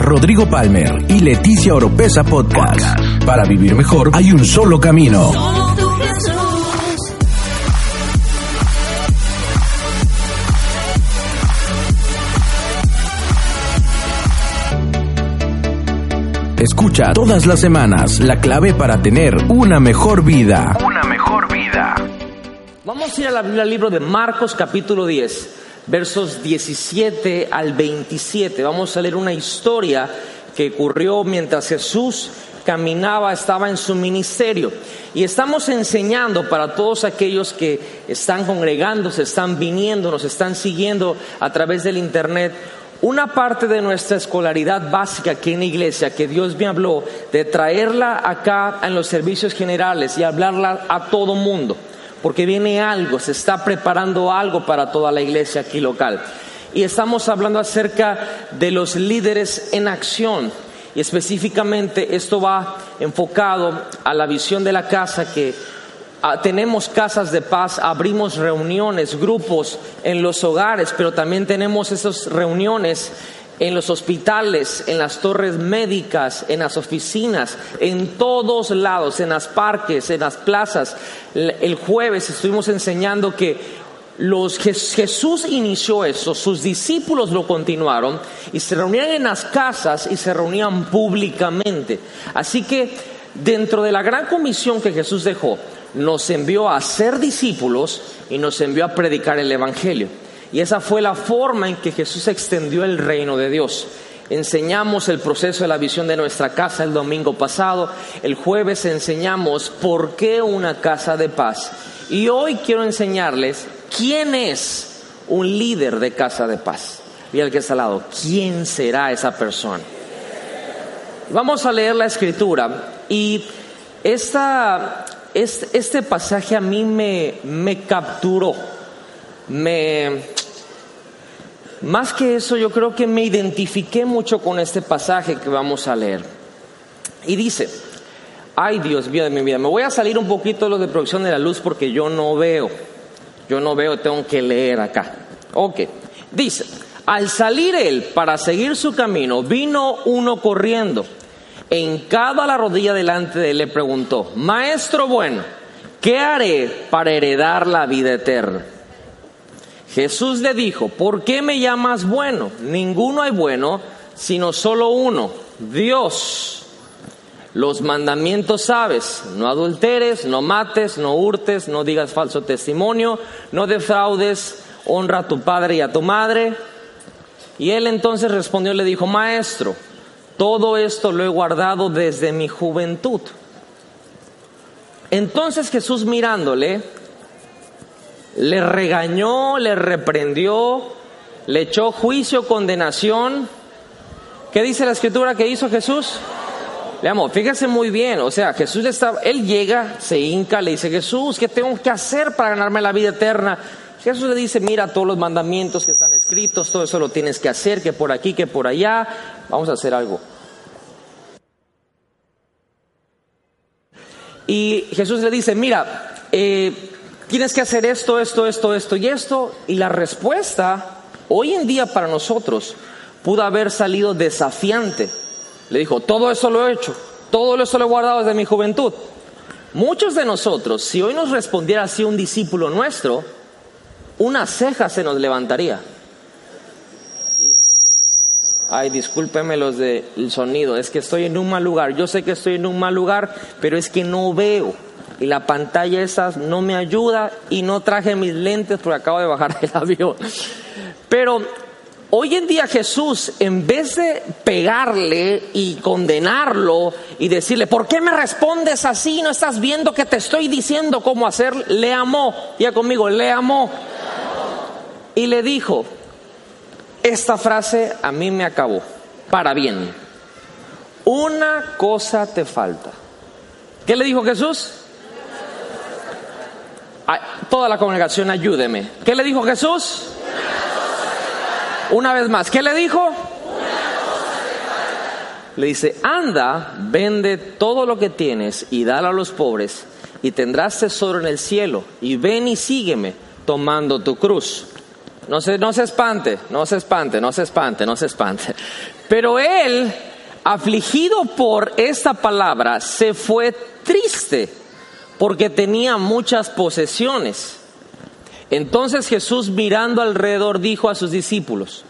Rodrigo Palmer y Leticia Oropesa Podcast. Para vivir mejor hay un solo camino. Escucha todas las semanas la clave para tener una mejor vida. Una mejor vida. Vamos a ir a la Biblia, al libro de Marcos capítulo 10, versos 17 al 27. Vamos a leer una historia que ocurrió mientras Jesús caminaba, estaba en su ministerio. Y estamos enseñando para todos aquellos que están congregando, se están viniendo, nos están siguiendo a través del Internet, una parte de nuestra escolaridad básica aquí en la iglesia que Dios me habló de traerla acá en los servicios generales y hablarla a todo mundo, porque viene algo, se está preparando algo para toda la iglesia aquí local. Y estamos hablando acerca de los líderes en acción. Y específicamente esto va enfocado a la visión de la casa que Ah, tenemos casas de paz, abrimos reuniones, grupos en los hogares, pero también tenemos esas reuniones en los hospitales, en las torres médicas, en las oficinas, en todos lados, en las parques, en las plazas. El jueves estuvimos enseñando que los, Jesús inició eso, sus discípulos lo continuaron y se reunían en las casas y se reunían públicamente. Así que dentro de la gran comisión que Jesús dejó, nos envió a ser discípulos y nos envió a predicar el Evangelio. Y esa fue la forma en que Jesús extendió el reino de Dios. Enseñamos el proceso de la visión de nuestra casa el domingo pasado. El jueves enseñamos por qué una casa de paz. Y hoy quiero enseñarles quién es un líder de casa de paz. Y al que está al lado, ¿quién será esa persona? Vamos a leer la escritura y esta este, pasaje a mí me, me capturó. Me, más que eso, yo creo que me identifiqué mucho con este pasaje que vamos a leer. Y dice, ay Dios mío de mi vida, me voy a salir un poquito de lo de producción de la luz porque yo no veo, yo no veo, tengo que leer acá. Ok, dice, al salir él para seguir su camino, vino uno corriendo en cada la rodilla delante de él le preguntó, Maestro bueno, ¿qué haré para heredar la vida eterna? Jesús le dijo, ¿por qué me llamas bueno? Ninguno hay bueno, sino solo uno, Dios. Los mandamientos sabes, no adulteres, no mates, no hurtes, no digas falso testimonio, no defraudes, honra a tu padre y a tu madre. Y él entonces respondió y le dijo, Maestro, todo esto lo he guardado desde mi juventud. Entonces Jesús mirándole, le regañó, le reprendió, le echó juicio, condenación. ¿Qué dice la escritura que hizo Jesús? Le amo, fíjese muy bien, o sea, Jesús está, él llega, se hinca, le dice, Jesús, ¿qué tengo que hacer para ganarme la vida eterna? Jesús le dice, mira todos los mandamientos que están escritos, todo eso lo tienes que hacer, que por aquí, que por allá, vamos a hacer algo. Y Jesús le dice, mira, eh, tienes que hacer esto, esto, esto, esto y esto. Y la respuesta, hoy en día para nosotros, pudo haber salido desafiante. Le dijo, todo eso lo he hecho, todo eso lo he guardado desde mi juventud. Muchos de nosotros, si hoy nos respondiera así un discípulo nuestro, una ceja se nos levantaría. Ay, discúlpeme los del sonido, es que estoy en un mal lugar. Yo sé que estoy en un mal lugar, pero es que no veo. Y la pantalla esa no me ayuda y no traje mis lentes porque acabo de bajar del avión. Pero hoy en día Jesús, en vez de pegarle y condenarlo y decirle, ¿por qué me respondes así? ¿No estás viendo que te estoy diciendo cómo hacer? Le amó. Ya conmigo, le amó y le dijo, esta frase a mí me acabó, para bien. Una cosa te falta. ¿Qué le dijo Jesús? Toda la congregación ayúdeme. ¿Qué le dijo Jesús? Una vez más, ¿qué le dijo? Le dice, anda, vende todo lo que tienes y dale a los pobres y tendrás tesoro en el cielo y ven y sígueme tomando tu cruz. No se, no se espante, no se espante, no se espante, no se espante. Pero él, afligido por esta palabra, se fue triste porque tenía muchas posesiones. Entonces Jesús mirando alrededor dijo a sus discípulos,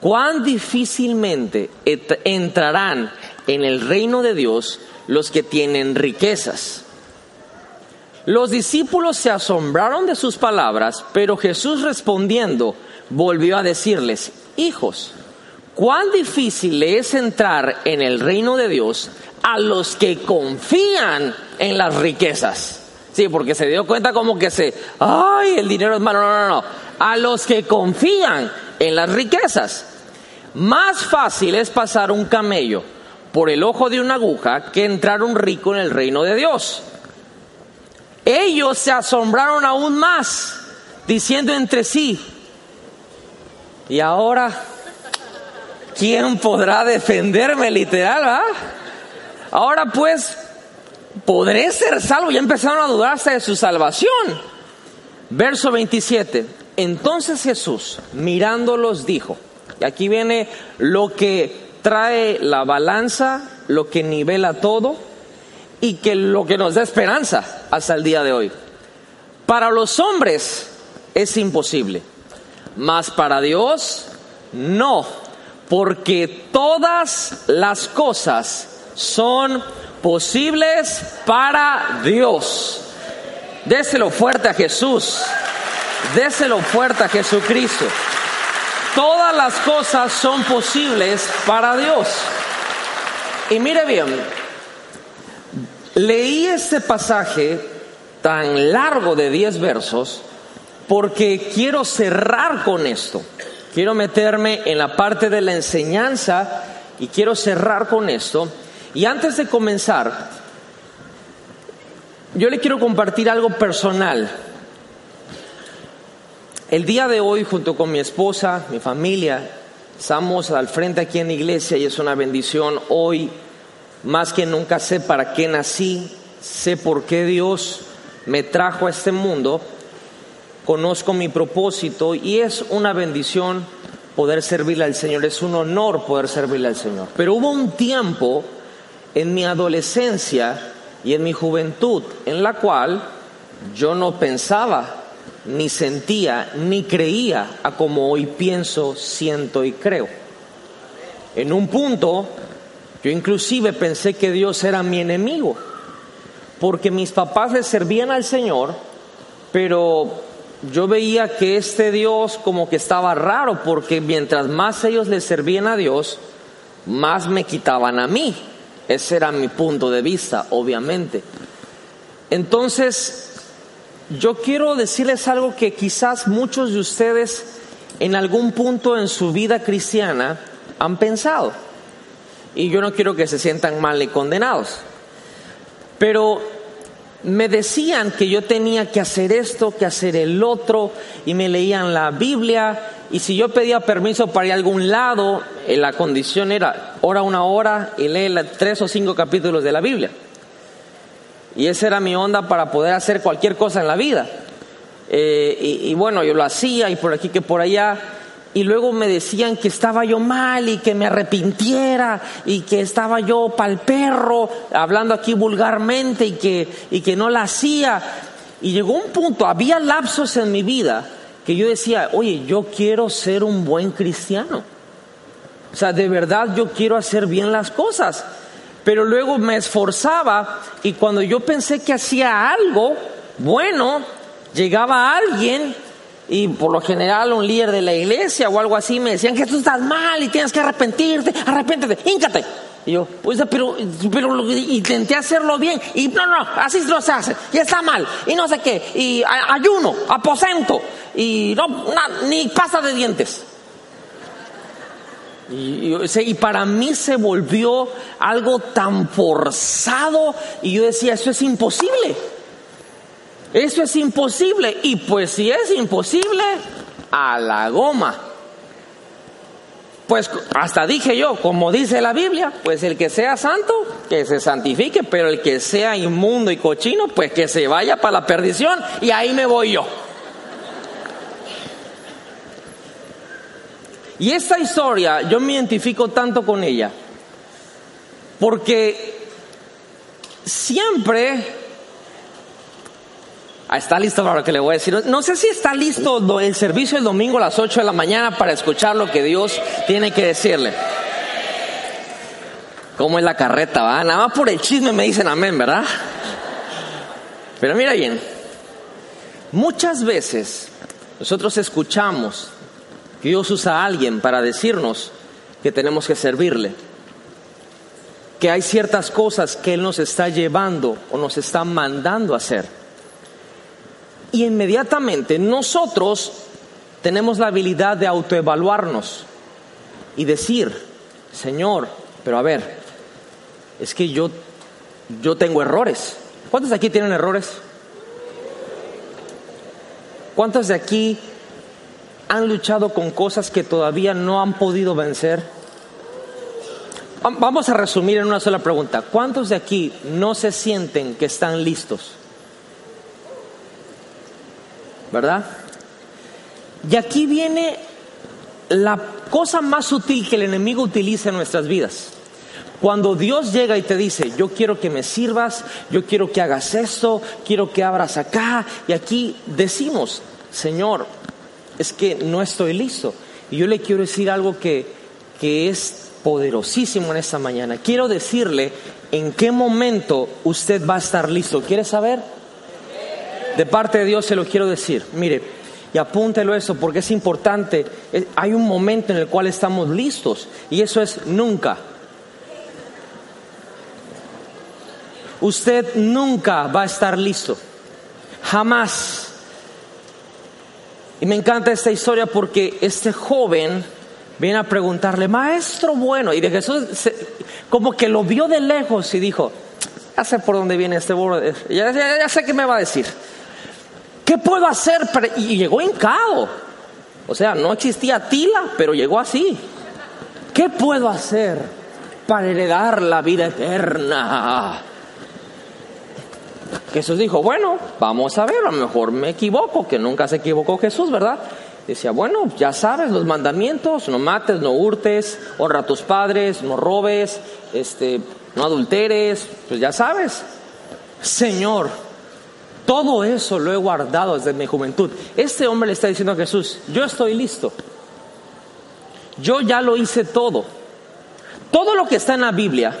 cuán difícilmente entrarán en el reino de Dios los que tienen riquezas. Los discípulos se asombraron de sus palabras, pero Jesús respondiendo volvió a decirles, hijos, cuán difícil es entrar en el reino de Dios a los que confían en las riquezas. Sí, porque se dio cuenta como que se, ay, el dinero es malo. No, no, no. A los que confían en las riquezas. Más fácil es pasar un camello por el ojo de una aguja que entrar un rico en el reino de Dios. Ellos se asombraron aún más, diciendo entre sí, y ahora, ¿quién podrá defenderme literal? ¿ah? Ahora pues, ¿podré ser salvo? Ya empezaron a dudarse de su salvación. Verso 27. Entonces Jesús, mirándolos, dijo, y aquí viene lo que trae la balanza, lo que nivela todo y que lo que nos da esperanza hasta el día de hoy. Para los hombres es imposible, mas para Dios no, porque todas las cosas son posibles para Dios. Déselo fuerte a Jesús. Déselo fuerte a Jesucristo. Todas las cosas son posibles para Dios. Y mire bien, leí este pasaje tan largo de 10 versos porque quiero cerrar con esto. Quiero meterme en la parte de la enseñanza y quiero cerrar con esto. Y antes de comenzar, yo le quiero compartir algo personal. El día de hoy, junto con mi esposa, mi familia, estamos al frente aquí en la iglesia y es una bendición. Hoy, más que nunca, sé para qué nací, sé por qué Dios me trajo a este mundo, conozco mi propósito y es una bendición poder servirle al Señor, es un honor poder servirle al Señor. Pero hubo un tiempo en mi adolescencia y en mi juventud, en la cual yo no pensaba, ni sentía, ni creía a como hoy pienso, siento y creo. En un punto, yo inclusive pensé que Dios era mi enemigo, porque mis papás le servían al Señor, pero yo veía que este Dios como que estaba raro, porque mientras más ellos le servían a Dios, más me quitaban a mí. Ese era mi punto de vista, obviamente. Entonces, yo quiero decirles algo que quizás muchos de ustedes en algún punto en su vida cristiana han pensado. Y yo no quiero que se sientan mal y condenados. Pero me decían que yo tenía que hacer esto, que hacer el otro, y me leían la Biblia, y si yo pedía permiso para ir a algún lado, eh, la condición era ora una hora y lee tres o cinco capítulos de la Biblia. Y esa era mi onda para poder hacer cualquier cosa en la vida. Eh, y, bueno, yo lo hacía y por aquí que por allá. Y luego me decían que estaba yo mal y que me arrepintiera y que estaba yo pa'l perro, hablando aquí vulgarmente y que, y que no la hacía. Y llegó un punto, había lapsos en mi vida que yo decía, oye, yo quiero ser un buen cristiano. O sea, de verdad yo quiero hacer bien las cosas. Pero luego me esforzaba y cuando yo pensé que hacía algo bueno, llegaba alguien y por lo general un líder de la iglesia o algo así me decían que tú estás mal y tienes que arrepentirte, arrepéntete, híncate. Y yo, pues, pero, pero intenté hacerlo bien. Y no, no, así no se hace. Y está mal. Y no sé qué. Y ayuno, aposento. Y no, ni pasta de dientes. Y, y, para mí se volvió algo tan forzado. Y yo decía, eso es imposible. Eso es imposible. Y pues si es imposible, a la goma pues hasta dije yo, como dice la Biblia, pues el que sea santo, que se santifique, pero el que sea inmundo y cochino, pues que se vaya para la perdición y ahí me voy yo. Y esta historia yo me identifico tanto con ella, porque siempre... Ah, está listo para lo que le voy a decir. No sé si está listo el servicio el domingo a las 8 de la mañana para escuchar lo que Dios tiene que decirle. ¿Cómo es la carreta? Va? Nada más por el chisme me dicen amén, ¿verdad? Pero mira bien, muchas veces nosotros escuchamos que Dios usa a alguien para decirnos que tenemos que servirle, que hay ciertas cosas que Él nos está llevando o nos está mandando a hacer. Y inmediatamente nosotros tenemos la habilidad de autoevaluarnos y decir, Señor, pero a ver, es que yo, yo tengo errores. ¿Cuántos de aquí tienen errores? ¿Cuántos de aquí han luchado con cosas que todavía no han podido vencer? Vamos a resumir en una sola pregunta. ¿Cuántos de aquí no se sienten que están listos? ¿Verdad? Y aquí viene la cosa más sutil que el enemigo utiliza en nuestras vidas. Cuando Dios llega y te dice, yo quiero que me sirvas, yo quiero que hagas esto, quiero que abras acá, y aquí decimos, Señor, es que no estoy listo. Y yo le quiero decir algo que, que es poderosísimo en esta mañana. Quiero decirle en qué momento usted va a estar listo. ¿Quiere saber? De parte de Dios se lo quiero decir. Mire, y apúntelo eso porque es importante. Hay un momento en el cual estamos listos y eso es nunca. Usted nunca va a estar listo. Jamás. Y me encanta esta historia porque este joven viene a preguntarle, maestro bueno, y de Jesús como que lo vio de lejos y dijo, ya sé por dónde viene este borde, ya, ya, sé qué me va a decir. ¿Qué puedo hacer? Y llegó hincado. O sea, no existía tila, pero llegó así. ¿Qué puedo hacer para heredar la vida eterna? Jesús dijo, bueno, vamos a ver, a lo mejor me equivoco, que nunca se equivocó Jesús, ¿verdad? Decía, bueno, ya sabes los mandamientos, no mates, no hurtes, honra a tus padres, no robes, este, no adulteres, pues ya sabes. Señor, todo eso lo he guardado desde mi juventud. Este hombre le está diciendo a Jesús, yo estoy listo. Yo ya lo hice todo. Todo lo que está en la Biblia,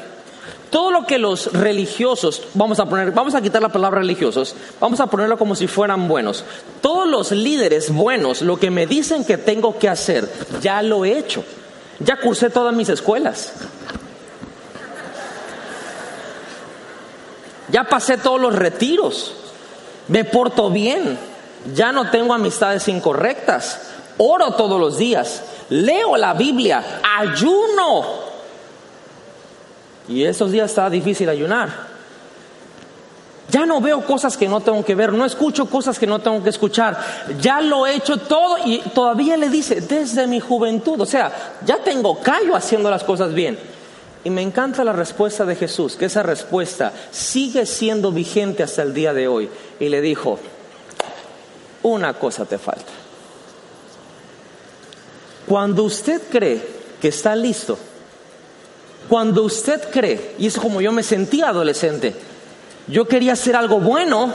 todo lo que los religiosos, vamos a poner, vamos a quitar la palabra religiosos, vamos a ponerlo como si fueran buenos. Todos los líderes buenos, lo que me dicen que tengo que hacer, ya lo he hecho. Ya cursé todas mis escuelas. Ya pasé todos los retiros. Me porto bien. Ya no tengo amistades incorrectas. Oro todos los días. Leo la Biblia. Ayuno y esos días está difícil ayunar. Ya no veo cosas que no tengo que ver, no escucho cosas que no tengo que escuchar. Ya lo he hecho todo y todavía le dice, desde mi juventud, o sea, ya tengo callo haciendo las cosas bien. Y me encanta la respuesta de Jesús, que esa respuesta sigue siendo vigente hasta el día de hoy. Y le dijo, una cosa te falta. Cuando usted cree que está listo, cuando usted cree, y es como yo me sentía adolescente, yo quería hacer algo bueno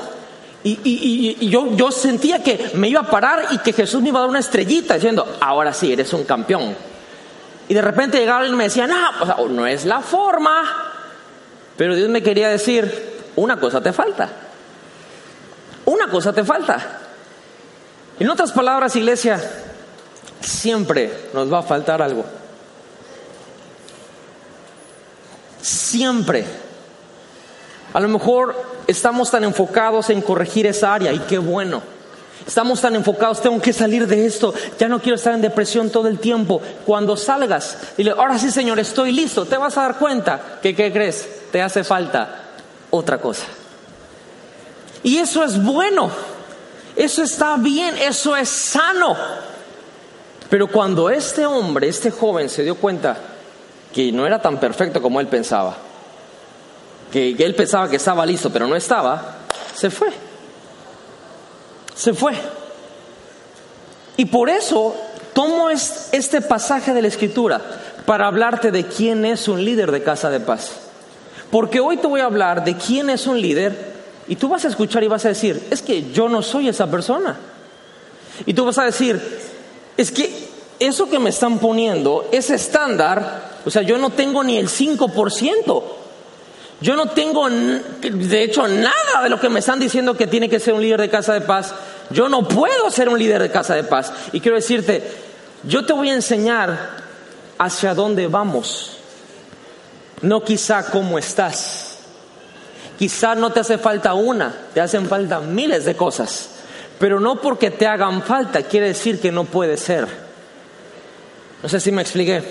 y, yo, yo, sentía que me iba a parar y que Jesús me iba a dar una estrellita diciendo, ahora sí, eres un campeón. Y de repente llegaba y me decía, no, no es la forma. Pero Dios me quería decir, una cosa te falta. Una cosa te falta. En otras palabras, iglesia, siempre nos va a faltar algo. Siempre. A lo mejor estamos tan enfocados en corregir esa área y qué bueno. Estamos tan enfocados, tengo que salir de esto, ya no quiero estar en depresión todo el tiempo. Cuando salgas, dile, ahora sí Señor, estoy listo, te vas a dar cuenta que, ¿qué crees? Te hace falta otra cosa. Y eso es bueno, eso está bien, eso es sano. Pero cuando este hombre, este joven se dio cuenta, que no era tan perfecto como él pensaba, que, él pensaba que estaba listo, pero no estaba, se fue. Se fue. Y por eso tomo este pasaje de la Escritura para hablarte de quién es un líder de casa de paz. Porque hoy te voy a hablar de quién es un líder y tú vas a escuchar y vas a decir, es que yo no soy esa persona. Y tú vas a decir, es que eso que me están poniendo, ese estándar, o sea, yo no tengo ni el 5%. Yo no tengo, de hecho, nada de lo que me están diciendo que tiene que ser un líder de casa de paz. Yo no puedo ser un líder de casa de paz. Y quiero decirte, yo te voy a enseñar hacia dónde vamos, no quizá cómo estás. Quizá no te hace falta una, te hacen falta miles de cosas. Pero no porque te hagan falta quiere decir que no puede ser. No sé si me expliqué.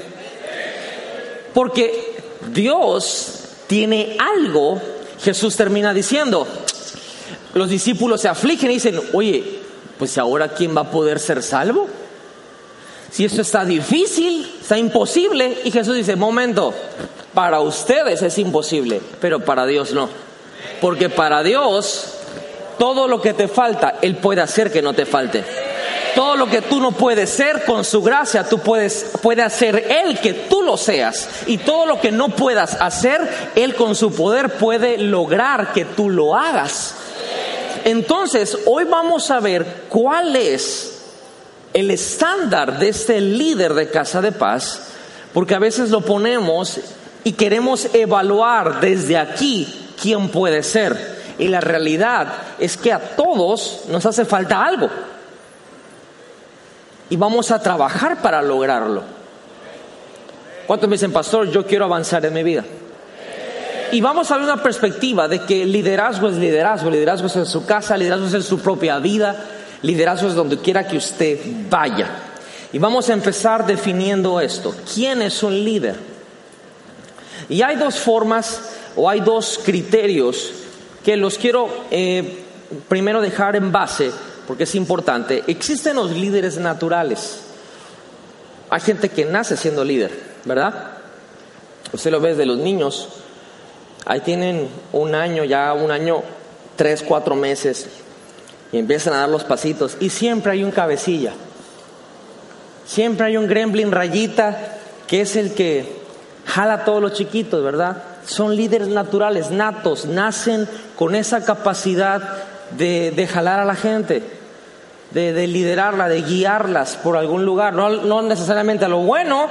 Porque Dios tiene algo, Jesús termina diciendo, los discípulos se afligen y dicen, oye, pues ahora quién va a poder ser salvo? Si esto está difícil, está imposible, y Jesús dice, momento, para ustedes es imposible, pero para Dios no. Porque para Dios, todo lo que te falta, Él puede hacer que no te falte. Todo lo que tú no puedes ser con su gracia, tú puedes puede hacer él que tú lo seas y todo lo que no puedas hacer, él con su poder puede lograr que tú lo hagas. Entonces, hoy vamos a ver cuál es el estándar de este líder de casa de paz, porque a veces lo ponemos y queremos evaluar desde aquí quién puede ser. Y la realidad es que a todos nos hace falta algo y vamos a trabajar para lograrlo. ¿Cuántos me dicen, pastor, yo quiero avanzar en mi vida? Y vamos a ver una perspectiva de que liderazgo es liderazgo, liderazgo es en su casa, liderazgo es en su propia vida, liderazgo es donde quiera que usted vaya. Y vamos a empezar definiendo esto. ¿Quién es un líder? Y hay dos formas o hay dos criterios que los quiero eh, primero dejar en base porque es importante, existen los líderes naturales. Hay gente que nace siendo líder, ¿verdad? Usted lo ve de los niños, ahí tienen un año, ya un año, tres, cuatro meses, y empiezan a dar los pasitos, y siempre hay un cabecilla, siempre hay un gremlin rayita, que es el que jala a todos los chiquitos, ¿verdad? Son líderes naturales, natos, nacen con esa capacidad de, jalar a la gente, de, liderarla, de guiarlas por algún lugar, no, necesariamente a lo bueno,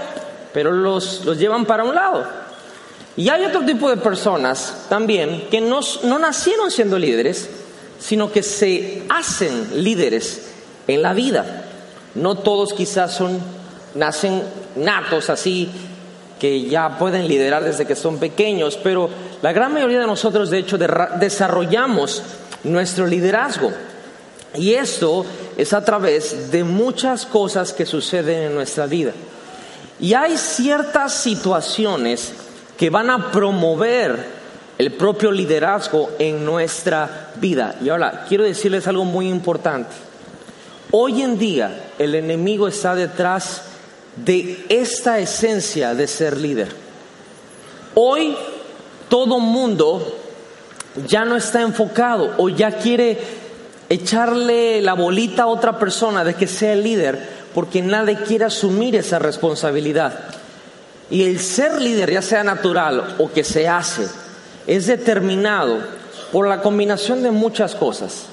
pero los, los, llevan para un lado. Y hay otro tipo de personas también que no, no nacieron siendo líderes, sino que se hacen líderes en la vida. No todos quizás son, nacen natos así, que ya pueden liderar desde que son pequeños, pero la gran mayoría de nosotros de hecho desarrollamos nuestro liderazgo. Y esto es a través de muchas cosas que suceden en nuestra vida. Y hay ciertas situaciones que van a promover el propio liderazgo en nuestra vida. Y ahora, quiero decirles algo muy importante. Hoy en día el enemigo está detrás de esta esencia de ser líder. Hoy todo mundo ya no está enfocado o ya quiere echarle la bolita a otra persona de que sea el líder porque nadie quiere asumir esa responsabilidad. Y el ser líder, ya sea natural o que se hace, es determinado por la combinación de muchas cosas.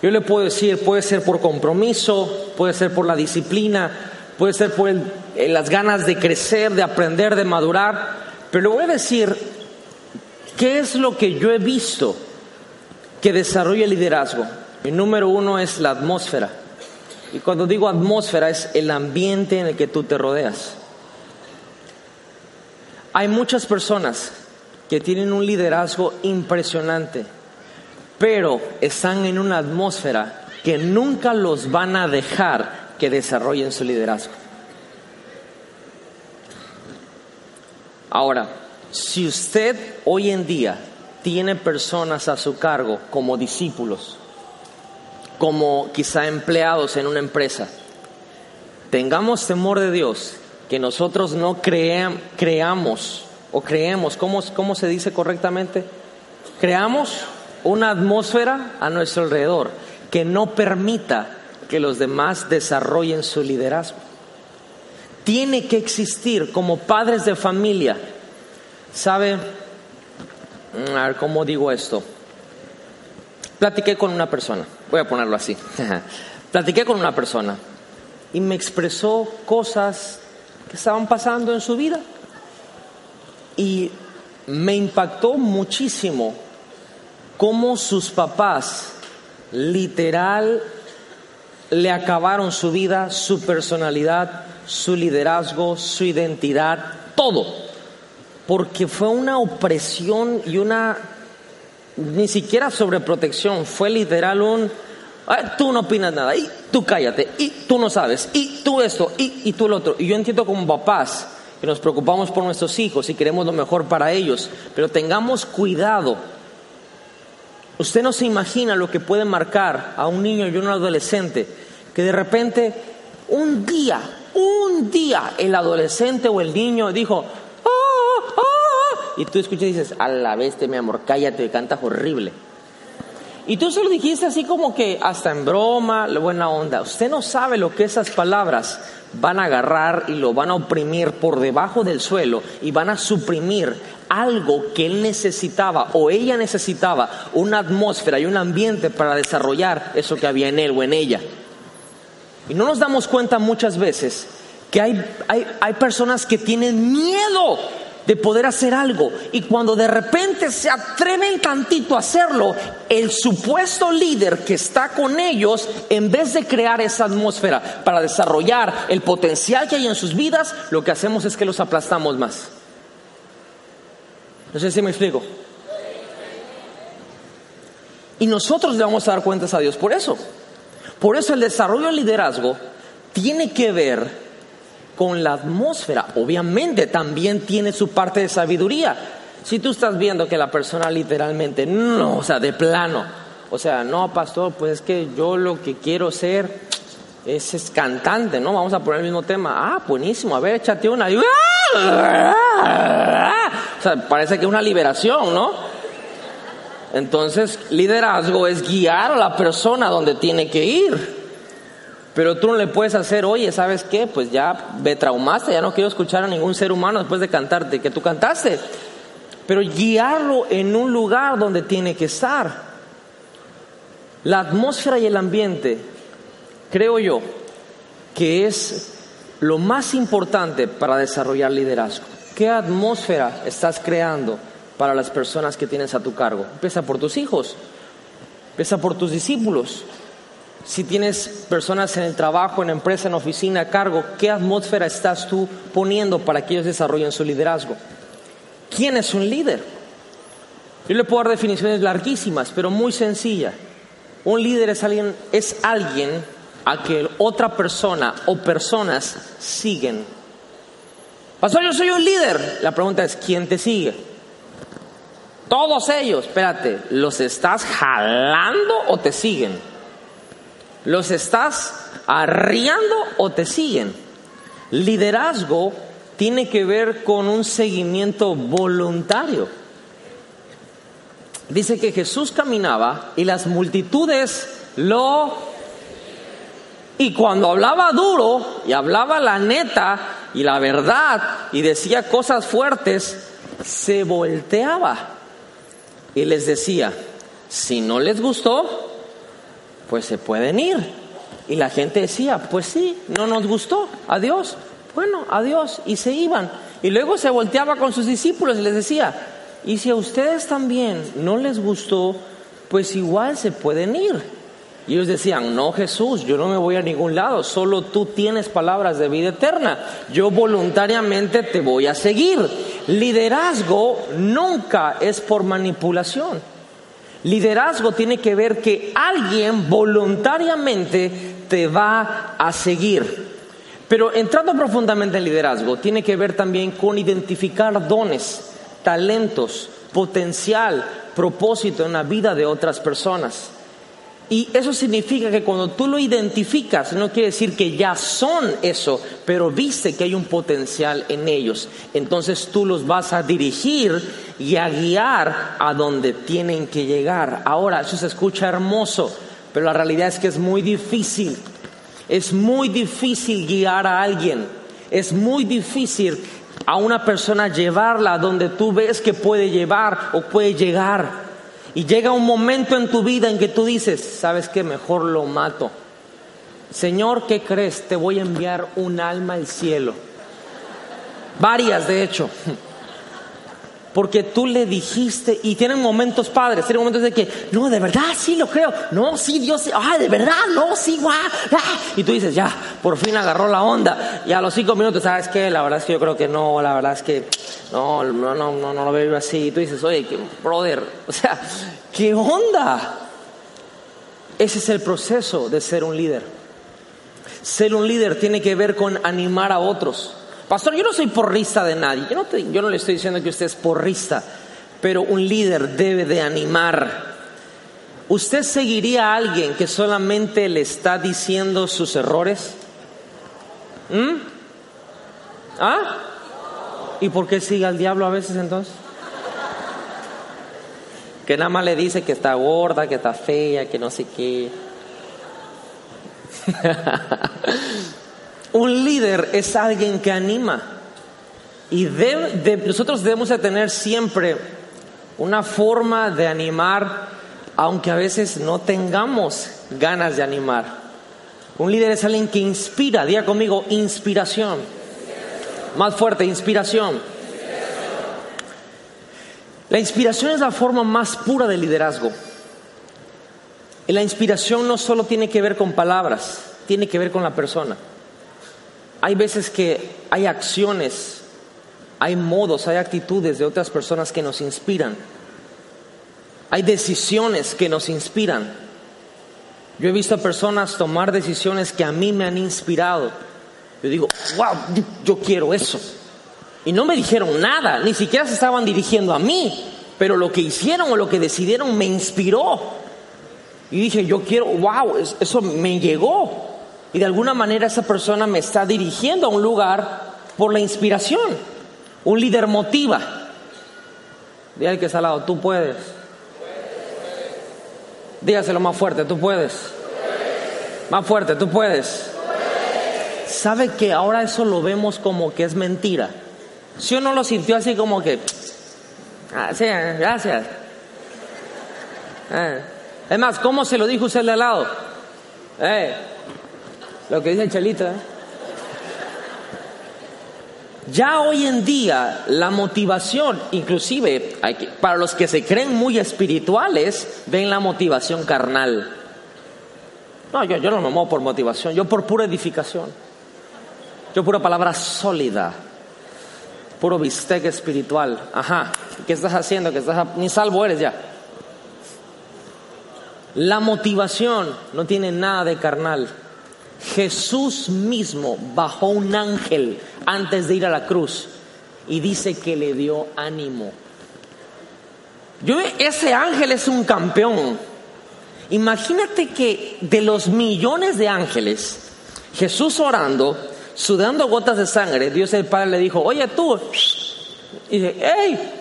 Yo le puedo decir, puede ser por compromiso, puede ser por la disciplina, puede ser por las ganas de crecer, de aprender, de madurar, pero voy a decir ¿Qué es lo que yo he visto que desarrolla el liderazgo? El número uno es la atmósfera. Y cuando digo atmósfera es el ambiente en el que tú te rodeas. Hay muchas personas que tienen un liderazgo impresionante, pero están en una atmósfera que nunca los van a dejar que desarrollen su liderazgo. Ahora, si usted hoy en día tiene personas a su cargo como discípulos, como quizá empleados en una empresa, tengamos temor de Dios, que nosotros no creamos o creemos, ¿cómo, ¿cómo se dice correctamente? Creamos una atmósfera a nuestro alrededor que no permita que los demás desarrollen su liderazgo. Tiene que existir como padres de familia. ¿Sabe? Mm, a ver, ¿cómo digo esto? Platiqué con una persona, voy a ponerlo así. Platiqué con una persona y me expresó cosas que estaban pasando en su vida. Y me impactó muchísimo cómo sus papás literal le acabaron su vida, su personalidad, su liderazgo, su identidad, todo. Porque fue una opresión y una, ni siquiera sobreprotección, fue literal un, tú no opinas nada, y tú cállate, y tú no sabes, y tú esto, y, y tú lo otro. Y yo entiendo como papás que nos preocupamos por nuestros hijos y queremos lo mejor para ellos, pero tengamos cuidado. Usted no se imagina lo que puede marcar a un niño y a un adolescente que de repente un día, un día el adolescente o el niño dijo, ah, ah", y tú escuchas y dices, a la bestia, mi amor, cállate, cantas horrible. Y tú se lo dijiste así como que hasta en broma, buena onda. Usted no sabe lo que esas palabras van a agarrar y lo van a oprimir por debajo del suelo y van a suprimir algo que él necesitaba o ella necesitaba, una atmósfera y un ambiente para desarrollar eso que había en él o en ella. Y no nos damos cuenta muchas veces que hay, hay, hay personas que tienen miedo de poder hacer algo y cuando de repente se atreven tantito a hacerlo, el supuesto líder que está con ellos, en vez de crear esa atmósfera para desarrollar el potencial que hay en sus vidas, lo que hacemos es que los aplastamos más. No sé si me explico. Y nosotros le vamos a dar cuentas a Dios por eso. Por eso el desarrollo del liderazgo tiene que ver con la atmósfera. Obviamente también tiene su parte de sabiduría. Si tú estás viendo que la persona literalmente, no, o sea, de plano, o sea, no, pastor, pues es que yo lo que quiero ser es, cantante, ¿no? Vamos a poner el mismo tema. Ah, buenísimo, a ver, échate una. O sea, parece que es una liberación, ¿no? Entonces, liderazgo es guiar a la persona donde tiene que ir. Pero tú no le puedes hacer, oye, ¿sabes qué? Pues ya me traumaste, ya no quiero escuchar a ningún ser humano después de cantarte, que tú cantaste. Pero guiarlo en un lugar donde tiene que estar. La atmósfera y el ambiente, creo yo, que es lo más importante para desarrollar liderazgo. ¿Qué atmósfera estás creando para las personas que tienes a tu cargo? Empieza por tus hijos, empieza por tus discípulos, si tienes personas en el trabajo, en empresa, en oficina, a cargo, ¿qué atmósfera estás tú poniendo para que ellos desarrollen su liderazgo? ¿Quién es un líder? Yo le puedo dar definiciones larguísimas, pero muy sencilla. Un líder es alguien, es alguien a que otra persona o personas siguen. Pastor, yo soy un líder. La pregunta es, ¿quién te sigue? Todos ellos, espérate, ¿los estás jalando o te siguen? ¿Los estás arriando o te siguen? Liderazgo tiene que ver con un seguimiento voluntario. Dice que Jesús caminaba y las multitudes lo... Y cuando hablaba duro y hablaba la neta y la verdad y decía cosas fuertes, se volteaba y les decía, si no les gustó, pues se pueden ir. Y la gente decía, pues sí, no nos gustó, adiós. Bueno, adiós. Y se iban. Y luego se volteaba con sus discípulos y les decía, y si a ustedes también no les gustó, pues igual se pueden ir. Y ellos decían, no Jesús, yo no me voy a ningún lado, solo tú tienes palabras de vida eterna, yo voluntariamente te voy a seguir. Liderazgo nunca es por manipulación. Liderazgo tiene que ver que alguien voluntariamente te va a seguir. Pero entrando profundamente en liderazgo, tiene que ver también con identificar dones, talentos, potencial, propósito en la vida de otras personas. Y eso significa que cuando tú lo identificas, no quiere decir que ya son eso, pero viste que hay un potencial en ellos. Entonces tú los vas a dirigir y a guiar a donde tienen que llegar. Ahora, eso se escucha hermoso, Pero la realidad es que es muy difícil. Es muy difícil guiar a alguien. Es muy difícil a una persona llevarla donde tú ves que puede llevar o puede llegar. Y llega un momento en tu vida en que tú dices, ¿sabes qué? Mejor lo mato. Señor, ¿qué crees? Te voy a enviar un alma al cielo. Varias, de hecho porque tú le dijiste, y tienen momentos padres, tienen momentos de que, no, de verdad, sí lo creo, no, sí, Dios, ah, de verdad, no, sí, guau, ah". y tú dices, ya, por fin agarró la onda, y a los cinco minutos, ¿sabes qué? La verdad es que yo creo que no, la verdad es que no, no, no, no, no lo veo así, y tú dices, oye, brother, o sea, ¿qué onda? Ese es el proceso de ser un líder. Ser un líder tiene que ver con animar a otros. Pastor, yo no soy porrista de nadie. Yo no, yo no le estoy diciendo que usted es porrista, pero un líder debe de animar. ¿Usted seguiría a alguien que solamente le está diciendo sus errores? ¿Mm? ¿Ah? ¿Y por qué sigue al diablo a veces entonces? Que nada más le dice que está gorda, que está fea, que no sé qué. Un líder es alguien que anima. Y nosotros debemos de tener siempre una forma de animar, aunque a veces no tengamos ganas de animar. Un líder es alguien que inspira, diga conmigo, inspiración. Más fuerte, inspiración. La inspiración es la forma más pura de liderazgo. Y la inspiración no solo tiene que ver con palabras, tiene que ver con la persona. Hay veces que hay acciones, hay modos, hay actitudes de otras personas que nos inspiran. Hay decisiones que nos inspiran. Yo he visto personas tomar decisiones que a mí me han inspirado. Yo digo, wow, yo quiero eso. Y no me dijeron nada, ni siquiera se estaban dirigiendo a mí, pero lo que hicieron o lo que decidieron me inspiró. Y dije, yo quiero, wow, eso me llegó. Y de alguna manera esa persona me está dirigiendo a un lugar por la inspiración. Un líder motiva. Dígale que está al lado, tú puedes. Dígaselo más fuerte, tú puedes. Más fuerte, tú puedes. ¿Sabe que ahora eso lo vemos como que es mentira? Si uno lo sintió así como que, ah, sí, gracias. Eh. Es más, ¿cómo se lo dijo usted de al lado? Eh, lo que dice Chelita. Ya hoy en día la motivación, inclusive para los que se creen muy espirituales, ven la motivación carnal. No, yo, yo no me muevo por motivación, yo por pura edificación. Yo pura palabra sólida, puro bistec espiritual. Ajá, ¿qué estás haciendo? ¿Qué estás Ni salvo eres ya. La motivación no tiene nada de carnal. Jesús mismo bajó un ángel antes de ir a la cruz y dice que le dio ánimo. Yo, ese ángel es un campeón. Imagínate que de los millones de ángeles, Jesús orando, sudando gotas de sangre, Dios el Padre le dijo, oye tú, y dice, hey,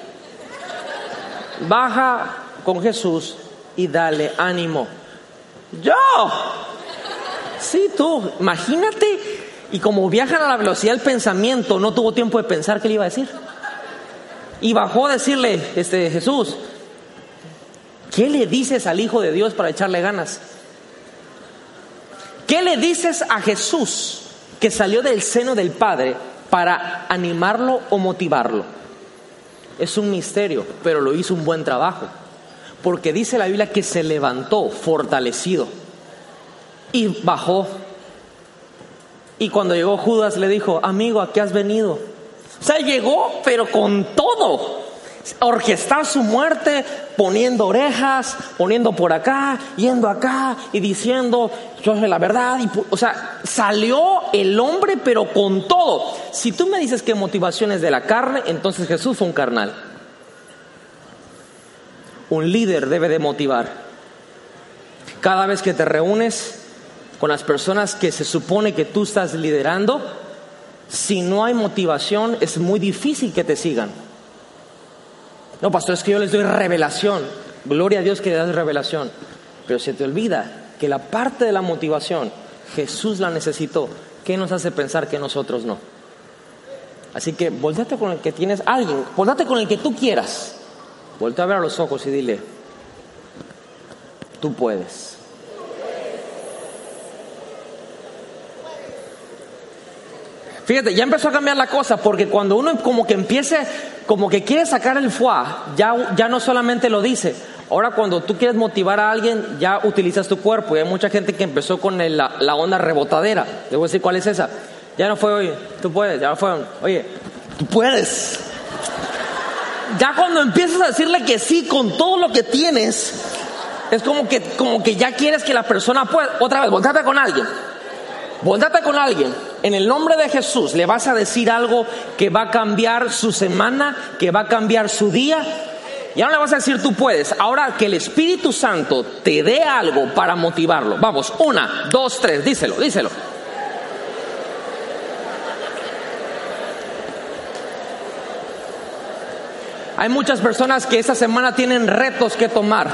baja con Jesús y dale ánimo. Yo, Sí, tú, imagínate. Y como viajan a la velocidad del pensamiento, no tuvo tiempo de pensar qué le iba a decir. Y bajó a decirle, este, Jesús, ¿qué le dices al Hijo de Dios para echarle ganas? ¿Qué le dices a Jesús que salió del seno del Padre para animarlo o motivarlo? Es un misterio, pero lo hizo un buen trabajo. Porque dice la Biblia que se levantó fortalecido y bajó. Y cuando llegó Judas le dijo, amigo, ¿a qué has venido? O sea, llegó, pero con todo. Orquestar su muerte, poniendo orejas, poniendo por acá, yendo acá y diciendo, yo soy la verdad. Y, o sea, salió el hombre, pero con todo. Si tú me dices que motivación es de la carne, entonces Jesús fue un carnal. Un líder debe de motivar. Cada vez que te reúnes, con las personas que se supone que tú estás liderando, si no hay motivación es muy difícil que te sigan. No, pastor, es que yo les doy revelación. Gloria a Dios que le das revelación. Pero se te olvida que la parte de la motivación Jesús la necesitó, ¿qué nos hace pensar que nosotros no? Así que volteate con el que tienes alguien, volteate con el que tú quieras. Voltea a ver a los ojos y dile, tú puedes. Fíjate, ya empezó a cambiar la cosa porque cuando uno como que empiece, como que quiere sacar el foie, ya, ya no solamente lo dice. Ahora cuando tú quieres motivar a alguien, ya utilizas tu cuerpo. Y hay mucha gente que empezó con la, la, onda rebotadera. Debo decir cuál es esa. Ya no fue, oye, tú puedes, ya no fue, oye, tú puedes. Ya cuando empiezas a decirle que sí con todo lo que tienes, es como que, como que ya quieres que la persona pueda. Otra vez, volteate con alguien. Voltate con alguien. En el nombre de Jesús le vas a decir algo que va a cambiar su semana, que va a cambiar su día. Ya no le vas a decir tú puedes. Ahora que el Espíritu Santo te dé algo para motivarlo. Vamos, una, dos, tres, díselo, díselo. Hay muchas personas que esta semana tienen retos que tomar,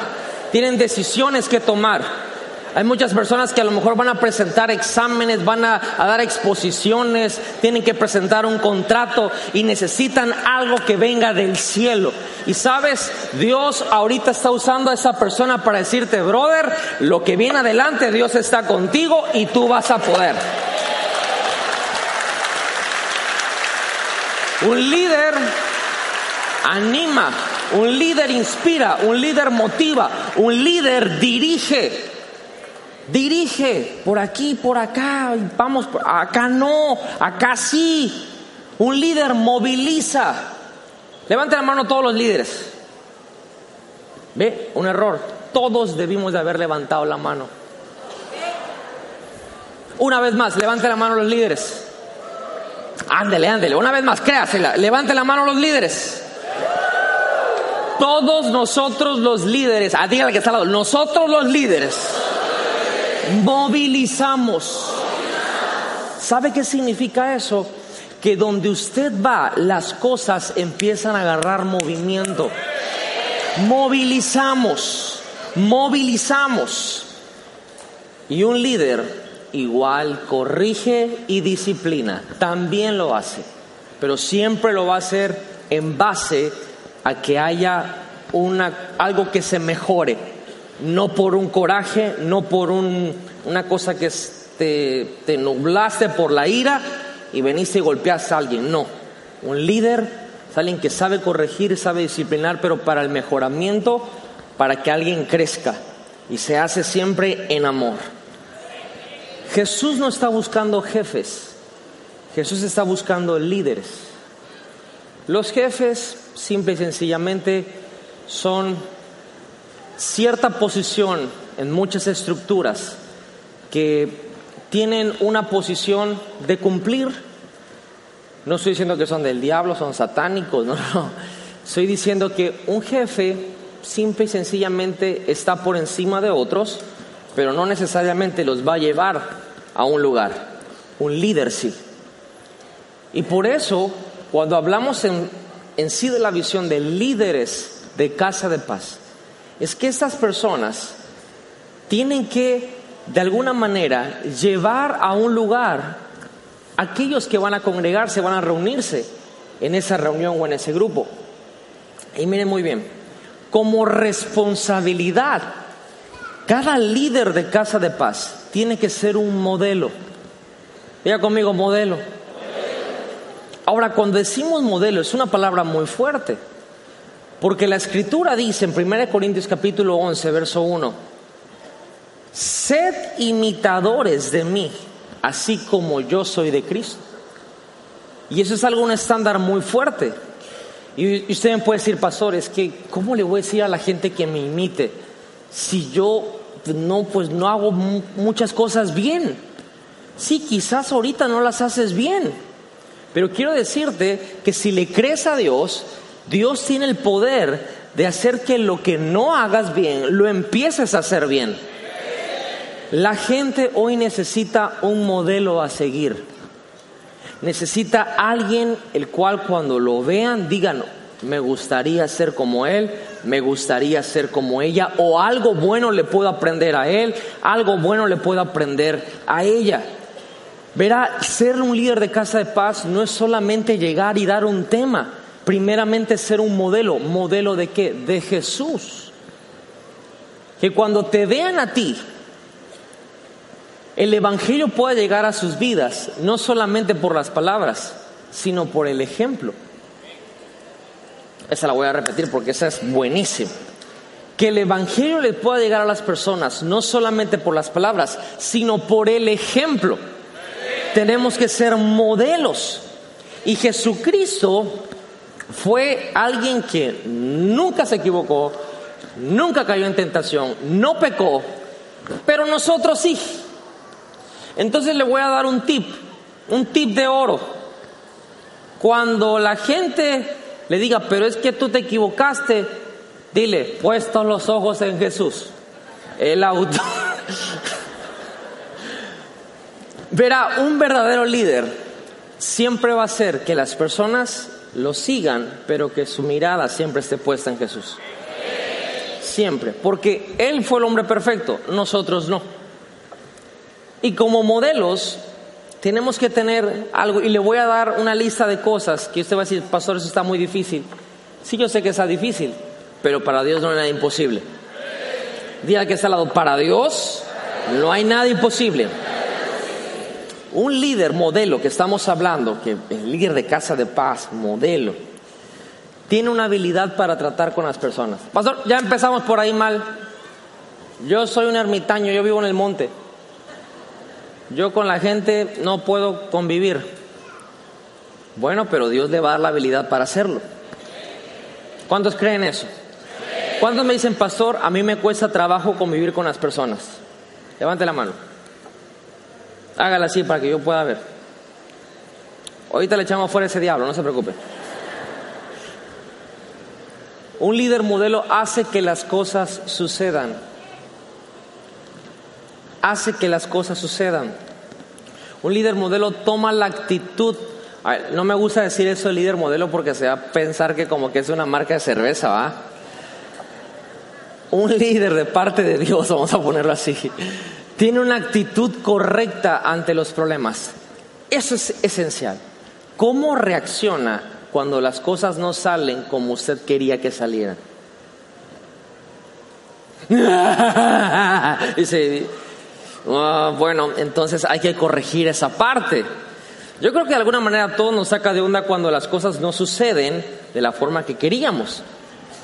tienen decisiones que tomar. Hay muchas personas que a lo mejor van a presentar exámenes, van a, dar exposiciones, tienen que presentar un contrato y necesitan algo que venga del cielo. Y sabes, Dios ahorita está usando a esa persona para decirte, brother, lo que viene adelante, Dios está contigo y tú vas a poder. Un líder anima, un líder inspira, un líder motiva, un líder dirige. Dirige por aquí, por acá, vamos, acá no, acá sí. Un líder moviliza. Levante la mano todos los líderes. Ve, un error. Todos debimos de haber levantado la mano. Una vez más, levante la mano los líderes. Ándele, ándele. Una vez más, créasela. Levante la mano los líderes. Todos nosotros los líderes, ah, dígale que está al lado, nosotros los líderes movilizamos. ¿Sabe qué significa eso? Que donde usted va, las cosas empiezan a agarrar movimiento. Movilizamos, movilizamos. Y un líder igual corrige y disciplina, también lo hace, pero siempre lo va a hacer en base a que haya una, algo que se mejore, no por un coraje, no por una cosa que te, te nublaste por la ira y veniste y golpeaste a alguien. No, un líder es alguien que sabe corregir, sabe disciplinar, pero para el mejoramiento, para que alguien crezca y se hace siempre en amor. Jesús no está buscando jefes, Jesús está buscando líderes. Los jefes, simple y sencillamente, son cierta posición en muchas estructuras que tienen una posición de cumplir. No estoy diciendo que son del diablo, son satánicos, no, no. Estoy diciendo que un jefe simple y sencillamente está por encima de otros, pero no necesariamente los va a llevar a un lugar. Un líder sí. Y por eso, cuando hablamos en, en sí de la visión de líderes de casa de paz, es que estas personas tienen que, de alguna manera, llevar a un lugar aquellos que van a congregarse, van a reunirse en esa reunión o en ese grupo. Y miren muy bien, como responsabilidad, cada líder de casa de paz tiene que ser un modelo. Vea conmigo, modelo. Ahora, cuando decimos modelo, es una palabra muy fuerte. Porque la escritura dice en 1 Corintios capítulo 11, verso 1, sed imitadores de mí, así como yo soy de Cristo. Y eso es algo, un estándar muy fuerte. Y usted me puede decir, pastor, es que, ¿cómo le voy a decir a la gente que me imite si yo no, pues no hago muchas cosas bien? Sí, quizás ahorita no las haces bien, pero quiero decirte que si le crees a Dios, Dios tiene el poder de hacer que lo que no hagas bien, lo empieces a hacer bien. La gente hoy necesita un modelo a seguir. Necesita alguien el cual cuando lo vean digan, me gustaría ser como él, me gustaría ser como ella, o algo bueno le puedo aprender a él, algo bueno le puedo aprender a ella. Verá, ser un líder de casa de paz no es solamente llegar y dar un tema, primeramente ser un modelo, modelo de qué? De Jesús. Que cuando te vean a ti, el Evangelio pueda llegar a sus vidas, no solamente por las palabras, sino por el ejemplo. Esa la voy a repetir porque esa es buenísima. Que el Evangelio le pueda llegar a las personas, no solamente por las palabras, sino por el ejemplo. Tenemos que ser modelos. Y Jesucristo fue alguien que nunca se equivocó, nunca cayó en tentación, no pecó, pero nosotros sí. Entonces le voy a dar un tip, un tip de oro. Cuando la gente le diga, pero es que tú te equivocaste, dile, puestos los ojos en Jesús, el auto. Verá, un verdadero líder siempre va a ser que las personas lo sigan, pero que su mirada siempre esté puesta en Jesús. Siempre, porque Él fue el hombre perfecto, nosotros no. Y como modelos, tenemos que tener algo, y le voy a dar una lista de cosas que usted va a decir, pastor, eso está muy difícil. Sí, yo sé que está difícil, pero para Dios no hay nada imposible. Diga que está al lado, para Dios no hay nada imposible. Un líder modelo que estamos hablando, que el líder de casa de paz, modelo, tiene una habilidad para tratar con las personas. Pastor, ya empezamos por ahí mal. Yo soy un ermitaño, yo vivo en el monte. Yo con la gente no puedo convivir. Bueno, pero Dios le va a dar la habilidad para hacerlo. ¿Cuántos creen eso? ¿Cuántos me dicen, pastor, a mí me cuesta trabajo convivir con las personas? Levante la mano. Hágala así para que yo pueda ver. Ahorita le echamos fuera ese diablo, no se preocupe. Un líder modelo hace que las cosas sucedan hace que las cosas sucedan. Un líder modelo toma la actitud. no me gusta decir eso de líder modelo porque se va a pensar que como que es una marca de cerveza, ¿va? Un líder de parte de Dios, vamos a ponerlo así, tiene una actitud correcta ante los problemas. Eso es esencial. ¿Cómo reacciona cuando las cosas no salen como usted quería que salieran? Ah, bueno, entonces hay que corregir esa parte. Yo creo que de alguna manera todo nos saca de onda cuando las cosas no suceden de la forma que queríamos.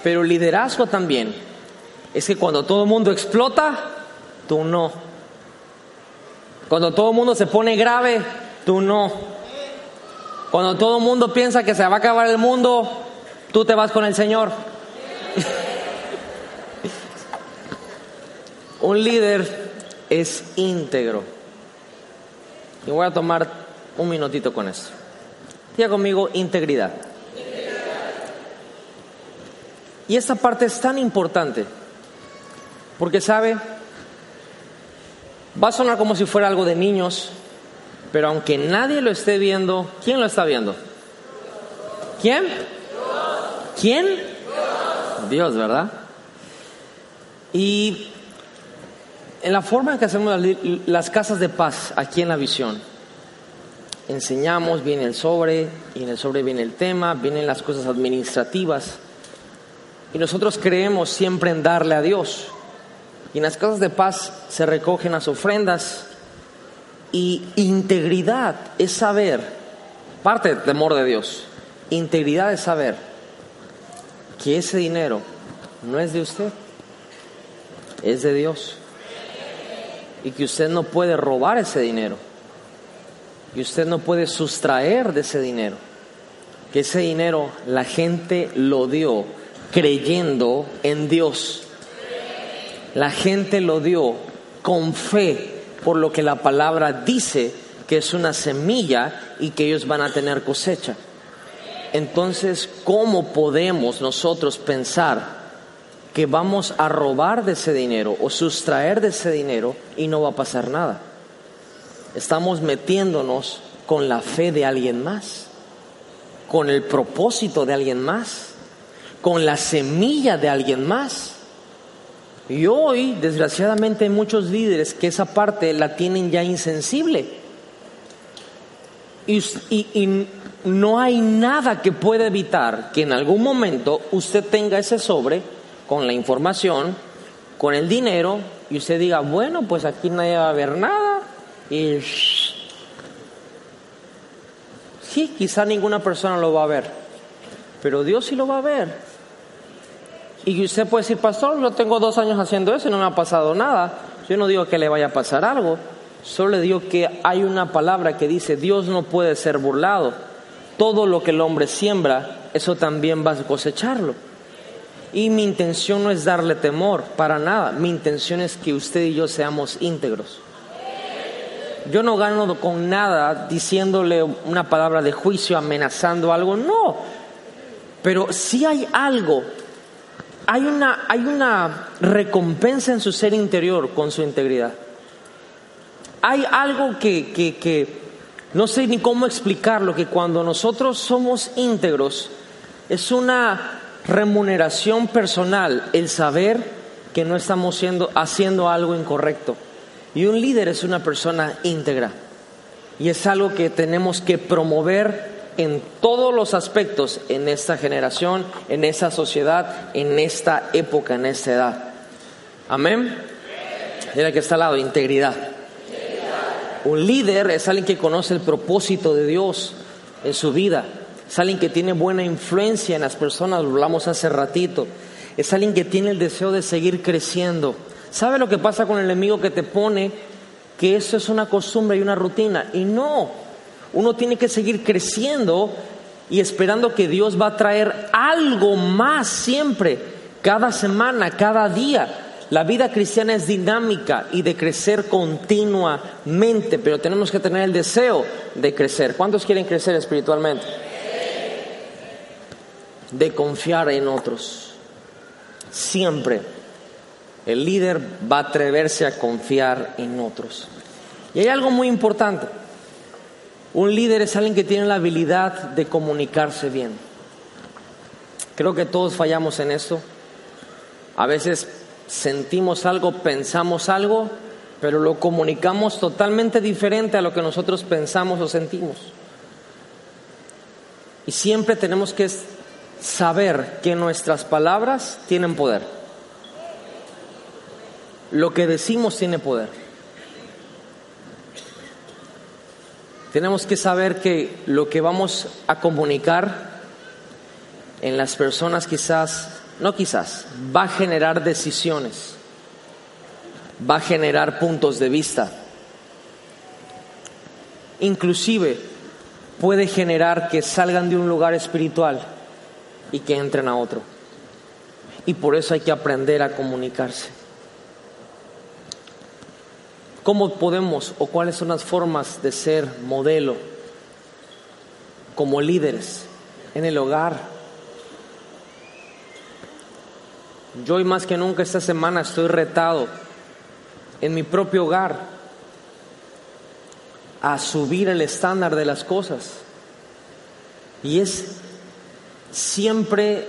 Pero liderazgo también es que cuando todo el mundo explota, tú no. Cuando todo el mundo se pone grave, tú no. Cuando todo el mundo piensa que se va a acabar el mundo, tú te vas con el Señor. Un líder es íntegro. Y voy a tomar un minutito con eso. Diga conmigo integridad. Y esta parte es tan importante, porque sabe, va a sonar como si fuera algo de niños, pero aunque nadie lo esté viendo, ¿quién lo está viendo? ¿Quién? ¿Quién? Dios, ¿verdad? Y en la forma en que hacemos las casas de paz aquí en la visión, enseñamos, viene el sobre, y en el sobre viene el tema, vienen las cosas administrativas, y nosotros creemos siempre en darle a Dios. Y en las casas de paz se recogen las ofrendas, y integridad es saber, parte del temor de Dios, integridad es saber que ese dinero no es de usted, es de Dios. Y que usted no puede robar ese dinero, y usted no puede sustraer de ese dinero, que ese dinero la gente lo dio creyendo en Dios. La gente lo dio con fe por lo que la palabra dice que es una semilla y que ellos van a tener cosecha. Entonces, ¿cómo podemos nosotros pensar que vamos a robar de ese dinero o sustraer de ese dinero y no va a pasar nada. Estamos metiéndonos con la fe de alguien más, con el propósito de alguien más, con la semilla de alguien más. Y hoy, desgraciadamente, hay muchos líderes que esa parte la tienen ya insensible. Y, no hay nada que pueda evitar que en algún momento usted tenga ese sobre con la información, con el dinero, y usted diga, bueno, pues aquí nadie va a ver nada. Y sí, quizá ninguna persona lo va a ver, pero Dios sí lo va a ver. Y usted puede decir, pastor, yo tengo dos años haciendo eso y no me ha pasado nada. Yo no digo que le vaya a pasar algo, solo le digo que hay una palabra que dice, Dios no puede ser burlado. Todo lo que el hombre siembra, eso también va a cosecharlo. Y mi intención no es darle temor, para nada. Mi intención es que usted y yo seamos íntegros. Yo no gano con nada diciéndole una palabra de juicio, amenazando algo, no. Pero si hay algo hay una, hay una recompensa en su ser interior con su integridad. Hay algo que, que, que no sé ni cómo explicarlo, que cuando nosotros somos íntegros es una remuneración personal el saber que no estamos siendo, haciendo algo incorrecto. Y un líder es una persona íntegra. Y es algo que tenemos que promover en todos los aspectos en esta generación, en esta sociedad, en esta época, en esta edad. Amén. Mira que está al lado, integridad. Un líder es alguien que conoce el propósito de Dios en su vida. Es alguien que tiene buena influencia en las personas, lo hablamos hace ratito. Es alguien que tiene el deseo de seguir creciendo. ¿Sabe lo que pasa con el enemigo que te pone? Que eso es una costumbre y una rutina. Y no, uno tiene que seguir creciendo y esperando que Dios va a traer algo más siempre, cada semana, cada día. La vida cristiana es dinámica y de crecer continuamente, pero tenemos que tener el deseo de crecer. ¿Cuántos quieren crecer espiritualmente? De confiar en otros. Siempre el líder va a atreverse a confiar en otros. Y hay algo muy importante. Un líder es alguien que tiene la habilidad de comunicarse bien. Creo que todos fallamos en esto. A veces sentimos algo, pensamos algo, pero lo comunicamos totalmente diferente a lo que nosotros pensamos o sentimos. Y siempre tenemos que saber que nuestras palabras tienen poder. Lo que decimos tiene poder. Tenemos que saber que lo que vamos a comunicar en las personas quizás, no quizás, va a generar decisiones, va a generar puntos de vista. Inclusive puede generar que salgan de un lugar espiritual y que entren a otro. Y por eso hay que aprender a comunicarse. ¿Cómo podemos o cuáles son las formas de ser modelo como líderes en el hogar? Yo hoy más que nunca esta semana estoy retado en mi propio hogar a subir el estándar de las cosas. Y es siempre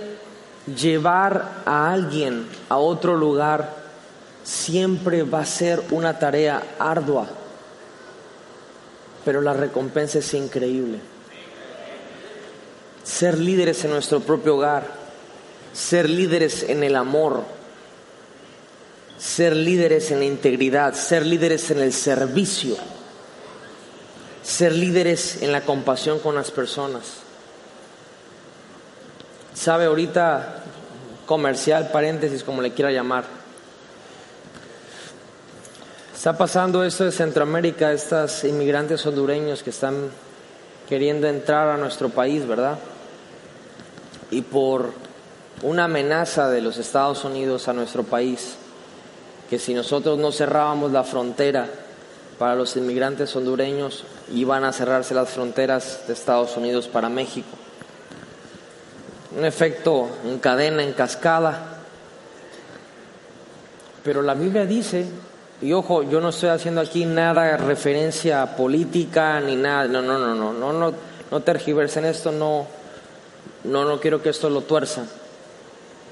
llevar a alguien a otro lugar siempre va a ser una tarea ardua, pero la recompensa es increíble. Ser líderes en nuestro propio hogar, ser líderes en el amor, ser líderes en la integridad, ser líderes en el servicio, ser líderes en la compasión con las personas. Sabe ahorita comercial, paréntesis, como le quiera llamar Está pasando esto de Centroamérica, estos inmigrantes hondureños que están queriendo entrar a nuestro país, ¿verdad? Y por una amenaza de los Estados Unidos a nuestro país, que si nosotros no cerrábamos la frontera para los inmigrantes hondureños, iban a cerrarse las fronteras de Estados Unidos para México. Un efecto en cadena, en cascada. Pero la Biblia dice y ojo, yo no estoy haciendo aquí nada referencia política ni nada, no, no, no, no, no, no, no tergiversen esto, no, no, no quiero que esto lo tuerza.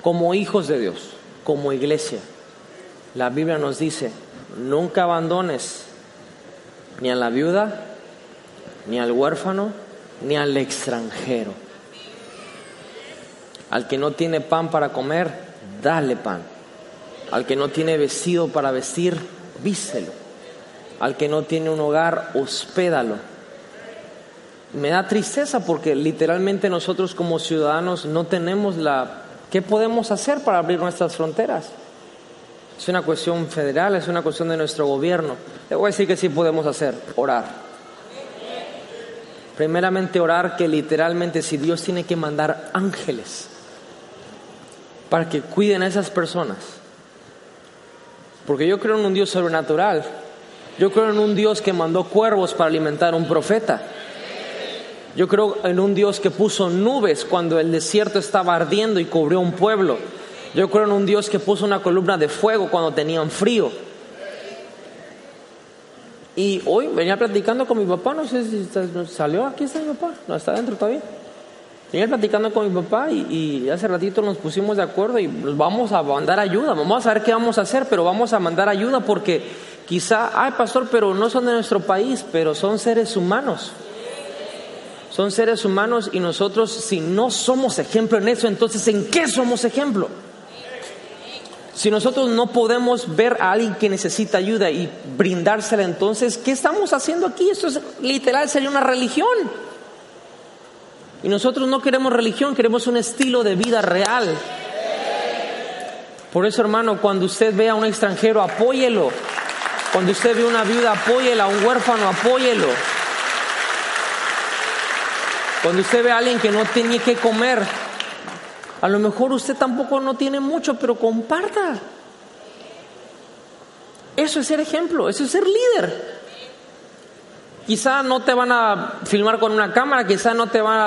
como hijos de Dios, como iglesia, la Biblia nos dice, nunca abandones ni a la viuda, ni al huérfano, ni al extranjero. Al que no tiene pan para comer, dale pan. Al que no tiene vestido para vestir, vístelo. Al que no tiene un hogar, hospédalo. Me da tristeza porque literalmente nosotros como ciudadanos no tenemos la... ¿Qué podemos hacer para abrir nuestras fronteras? Es una cuestión federal, es una cuestión de nuestro gobierno. Le voy a decir que sí podemos hacer, orar. Primeramente orar que literalmente si Dios tiene que mandar ángeles para que cuiden a esas personas. Porque yo creo en un Dios sobrenatural. Yo creo en un Dios que mandó cuervos para alimentar a un profeta. Yo creo en un Dios que puso nubes cuando el desierto estaba ardiendo y cubrió un pueblo. Yo creo en un Dios que puso una columna de fuego cuando tenían frío. Y hoy venía platicando con mi papá, no sé si salió, aquí está mi papá, no está adentro todavía. Venía platicando con mi papá y, hace ratito nos pusimos de acuerdo y vamos a mandar ayuda, vamos a ver qué vamos a hacer, pero vamos a mandar ayuda porque quizá, ay pastor, pero no son de nuestro país, pero son seres humanos. Son seres humanos y nosotros si no somos ejemplo en eso, entonces ¿en qué somos ejemplo? Si nosotros no podemos ver a alguien que necesita ayuda y brindársela, entonces, ¿qué estamos haciendo aquí? Esto es literal, sería una religión. Y nosotros no queremos religión, queremos un estilo de vida real. Por eso, hermano, cuando usted vea a un extranjero, apóyelo. Cuando usted ve a una viuda, apóyela. A un huérfano, apóyelo. Cuando usted ve a alguien que no tiene que comer, a lo mejor usted tampoco no tiene mucho, pero comparta. Eso es ser ejemplo, eso es ser líder. Quizá no te van a filmar con una cámara, quizá no te van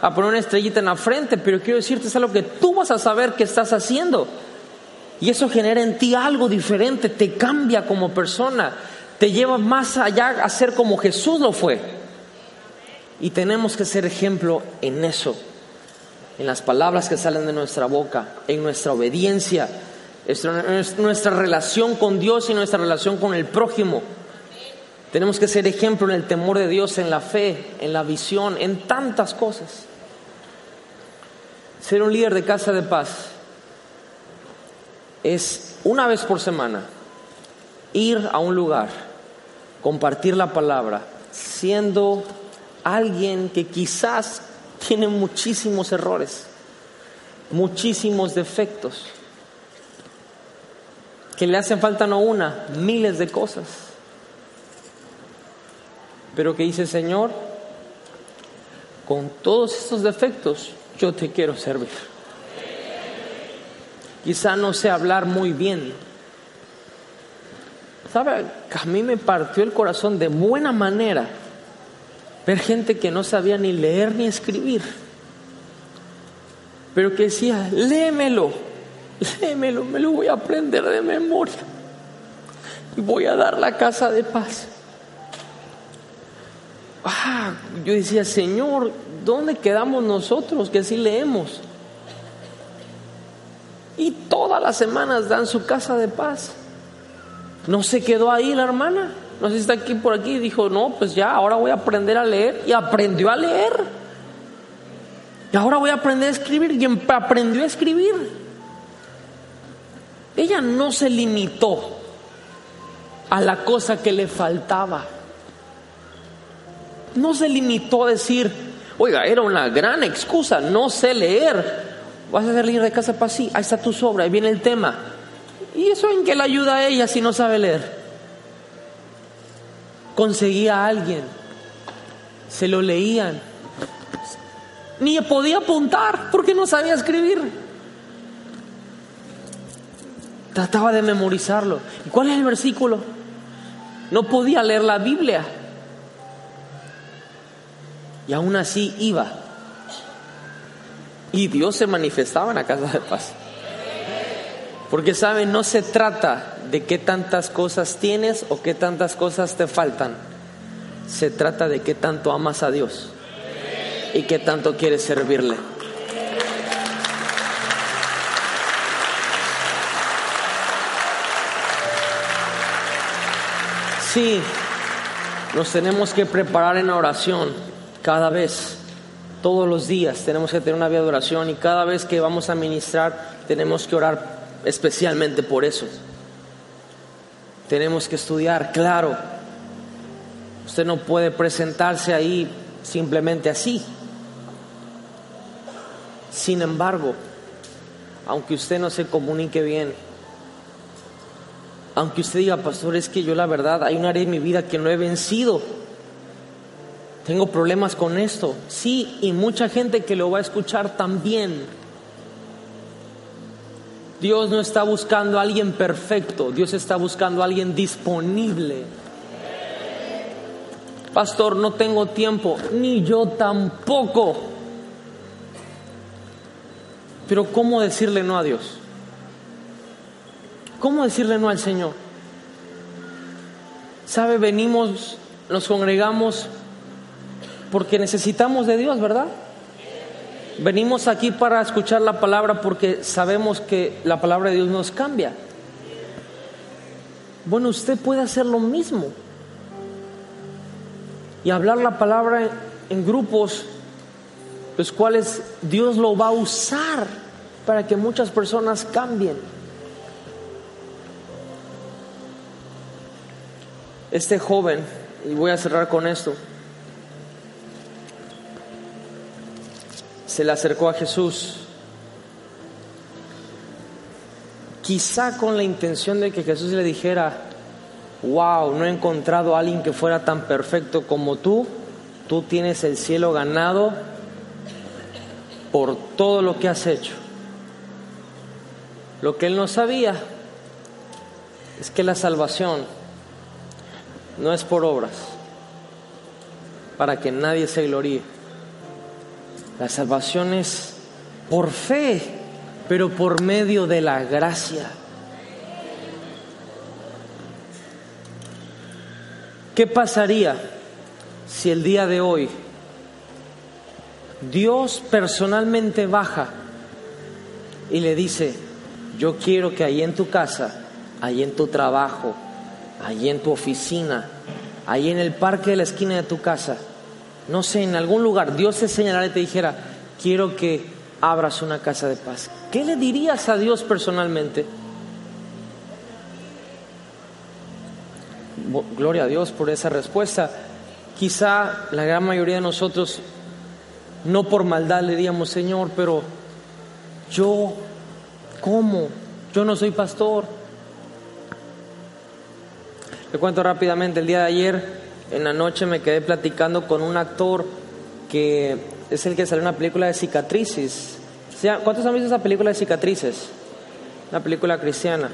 a, poner una estrellita en la frente, pero quiero decirte es algo que tú vas a saber que estás haciendo. Y eso genera en ti algo diferente, te cambia como persona, te lleva más allá a ser como Jesús lo fue. Y tenemos que ser ejemplo en eso en las palabras que salen de nuestra boca, en nuestra obediencia, en nuestra relación con Dios y nuestra relación con el prójimo. Tenemos que ser ejemplo en el temor de Dios, en la fe, en la visión, en tantas cosas. Ser un líder de casa de paz es una vez por semana ir a un lugar, compartir la palabra, siendo alguien que quizás tiene muchísimos errores, muchísimos defectos, que le hacen falta no una, miles de cosas. Pero que dice, Señor, con todos estos defectos yo te quiero servir. Quizá no sé hablar muy bien. ¿Sabe? A mí me partió el corazón de buena manera ver gente que no sabía ni leer ni escribir, pero que decía, léemelo, léemelo, me lo voy a aprender de memoria y voy a dar la casa de paz. Ah, yo decía, Señor, ¿dónde quedamos nosotros que así leemos? Y todas las semanas dan su casa de paz. No se quedó ahí la hermana no sé si está aquí por aquí, dijo, no, pues ya, ahora voy a aprender a leer. Y aprendió a leer. Y ahora voy a aprender a escribir. Y aprendió a escribir. Ella no se limitó a la cosa que le faltaba. No se limitó a decir, oiga, era una gran excusa, no sé leer. Vas a líder de casa para sí, ahí está tu sobra, ahí viene el tema. ¿Y eso en qué le ayuda a ella si no sabe leer? conseguía a alguien, se lo leían, ni podía apuntar porque no sabía escribir. Trataba de memorizarlo. ¿Y cuál es el versículo? No podía leer la Biblia y aún así iba. Y Dios se manifestaba en la casa de paz. Porque saben, no se trata de qué tantas cosas tienes o qué tantas cosas te faltan. Se trata de qué tanto amas a Dios y qué tanto quieres servirle. Sí, nos tenemos que preparar en oración cada vez, todos los días tenemos que tener una vida de oración y cada vez que vamos a ministrar tenemos que orar especialmente por eso. Tenemos que estudiar, claro. Usted no puede presentarse ahí simplemente así. Sin embargo, aunque usted no se comunique bien, aunque usted diga, pastor, es que yo la verdad, hay un área en mi vida que no he vencido. Tengo problemas con esto. Sí, y mucha gente que lo va a escuchar también. Dios no está buscando a alguien perfecto, Dios está buscando a alguien disponible. Pastor, no tengo tiempo, ni yo tampoco. Pero ¿cómo decirle no a Dios? ¿Cómo decirle no al Señor? ¿Sabe? Venimos, nos congregamos porque necesitamos de Dios, ¿verdad? Venimos aquí para escuchar la palabra porque sabemos que la palabra de Dios nos cambia. Bueno, usted puede hacer lo mismo y hablar la palabra en grupos los cuales Dios lo va a usar para que muchas personas cambien. Este joven, y voy a cerrar con esto, se le acercó a Jesús, quizá con la intención de que Jesús le dijera, wow, no he encontrado a alguien que fuera tan perfecto como tú, tú tienes el cielo ganado por todo lo que has hecho. Lo que él no sabía es que la salvación no es por obras, para que nadie se gloríe. La salvación es por fe, pero por medio de la gracia. ¿Qué pasaría si el día de hoy Dios personalmente baja y le dice, yo quiero que ahí en tu casa, ahí en tu trabajo, ahí en tu oficina, ahí en el parque de la esquina de tu casa, no sé, en algún lugar, Dios te señalara y te dijera, quiero que abras una casa de paz. ¿Qué le dirías a Dios personalmente? Gloria a Dios por esa respuesta. Quizá la gran mayoría de nosotros, no por maldad, le diríamos, Señor, pero yo, ¿cómo? Yo no soy pastor. Le cuento rápidamente, el día de ayer en la noche me quedé platicando con un actor que es el que salió en una película de cicatrices. ¿Cuántos han visto esa película de cicatrices? Una película cristiana.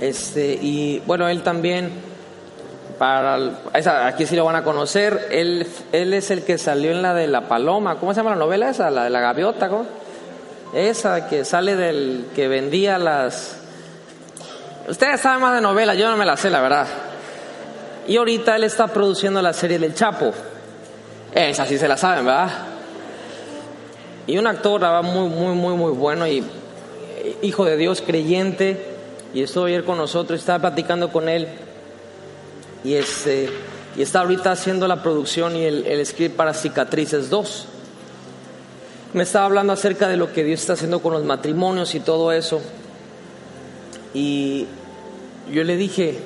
Este, y bueno, él también, para, aquí sí lo van a conocer, él, él es el que salió en la de La Paloma, ¿cómo se llama la novela esa? La de la gaviota, ¿cómo? Esa que sale del que vendía las... Ustedes saben más de novela, yo no me la sé, la verdad. Y ahorita él está produciendo la serie del Chapo. Esa sí se la saben, ¿verdad? Y un actor muy, muy, muy, muy bueno y hijo de Dios, creyente. Y estuvo ayer con nosotros, estaba platicando con él. Y, este, está ahorita haciendo la producción y el, el script para Cicatrices 2. Me estaba hablando acerca de lo que Dios está haciendo con los matrimonios y todo eso. Y yo le dije,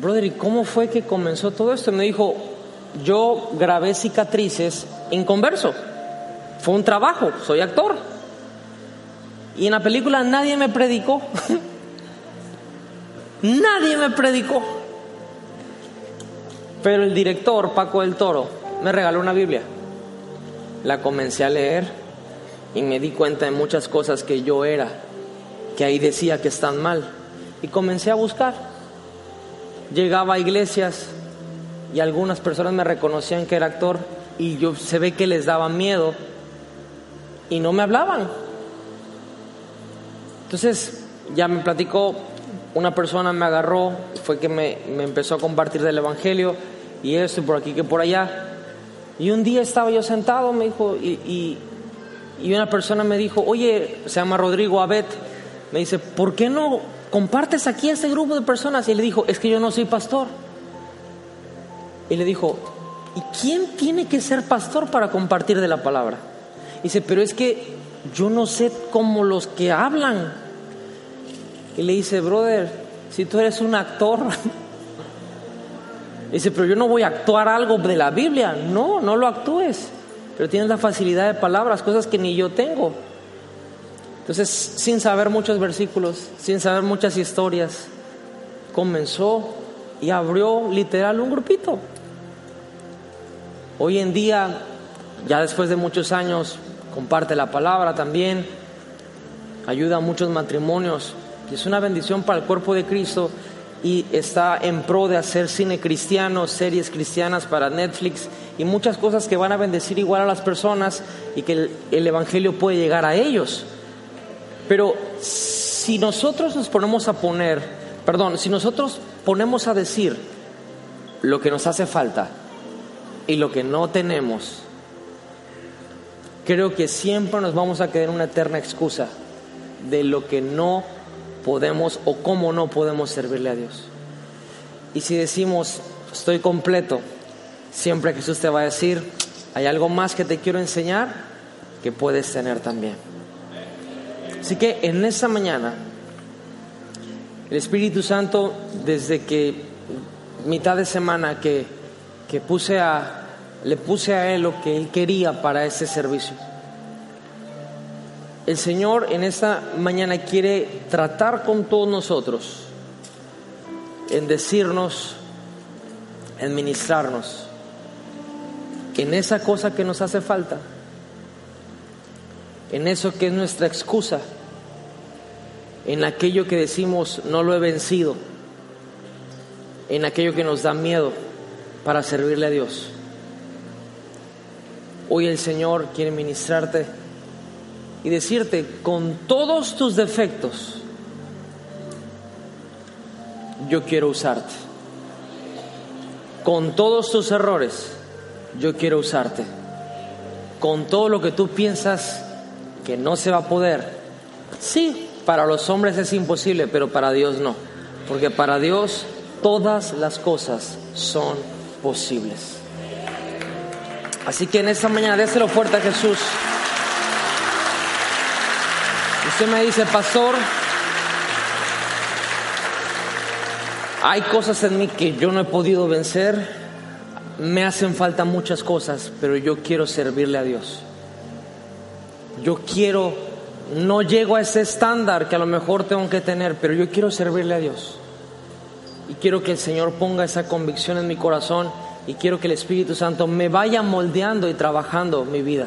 brother, ¿y cómo fue que comenzó todo esto? me dijo, yo grabé cicatrices inconverso. Fue un trabajo, soy actor. Y en la película nadie me predicó. nadie me predicó. Pero el director, Paco del Toro, me regaló una Biblia. La comencé a leer y me di cuenta de muchas cosas que yo era, que ahí decía que están mal. Y comencé a buscar llegaba a iglesias y algunas personas me reconocían que era actor y yo se ve que les daba miedo y no me hablaban. Entonces ya me platicó, una persona me agarró, fue que me, empezó a compartir del Evangelio y esto y por aquí que por allá. Y un día estaba yo sentado, me dijo, y, y una persona me dijo, oye, se llama Rodrigo Abet, me dice, ¿por qué no compartes aquí a este grupo de personas? Y le dijo, es que yo no soy pastor. Y le dijo, ¿y quién tiene que ser pastor para compartir de la palabra? dice, pero es que yo no sé cómo los que hablan. Y le dice, brother, si tú eres un actor, dice, pero yo no voy a actuar algo de la Biblia. No, no lo actúes, pero tienes la facilidad de palabras, cosas que ni yo tengo. Entonces, sin saber muchos versículos, sin saber muchas historias, comenzó y abrió literal un grupito. Hoy en día, ya después de muchos años, comparte la palabra también, ayuda a muchos matrimonios, y es una bendición para el cuerpo de Cristo y está en pro de hacer cine cristiano, series cristianas para Netflix y muchas cosas que van a bendecir igual a las personas y que el, el Evangelio puede llegar a ellos. Pero si nosotros nos ponemos a poner, perdón, si nosotros ponemos a decir lo que nos hace falta y lo que no tenemos, creo que siempre nos vamos a quedar en una eterna excusa de lo que no podemos o cómo no podemos servirle a Dios. Y si decimos, estoy completo, siempre Jesús te va a decir, hay algo más que te quiero enseñar que puedes tener también. Así que en esa mañana, el Espíritu Santo, desde que mitad de semana que, que puse a, le puse a Él lo que Él quería para ese servicio, el Señor en esta mañana quiere tratar con todos nosotros, en decirnos, en ministrarnos, en esa cosa que nos hace falta, en eso que es nuestra excusa, en aquello que decimos no lo he vencido, en aquello que nos da miedo para servirle a Dios. Hoy el Señor quiere ministrarte y decirte, con todos tus defectos, yo quiero usarte. Con todos tus errores, yo quiero usarte. Con todo lo que tú piensas que no se va a poder. Sí, para los hombres es imposible, pero para Dios no. Porque para Dios todas las cosas son posibles. Así que en esta mañana déselo fuerte a Jesús. Usted me dice, pastor, hay cosas en mí que yo no he podido vencer, me hacen falta muchas cosas, pero yo quiero servirle a Dios. Yo quiero, no llego a ese estándar que a lo mejor tengo que tener, pero yo quiero servirle a Dios. Y quiero que el Señor ponga esa convicción en mi corazón y quiero que el Espíritu Santo me vaya moldeando y trabajando mi vida.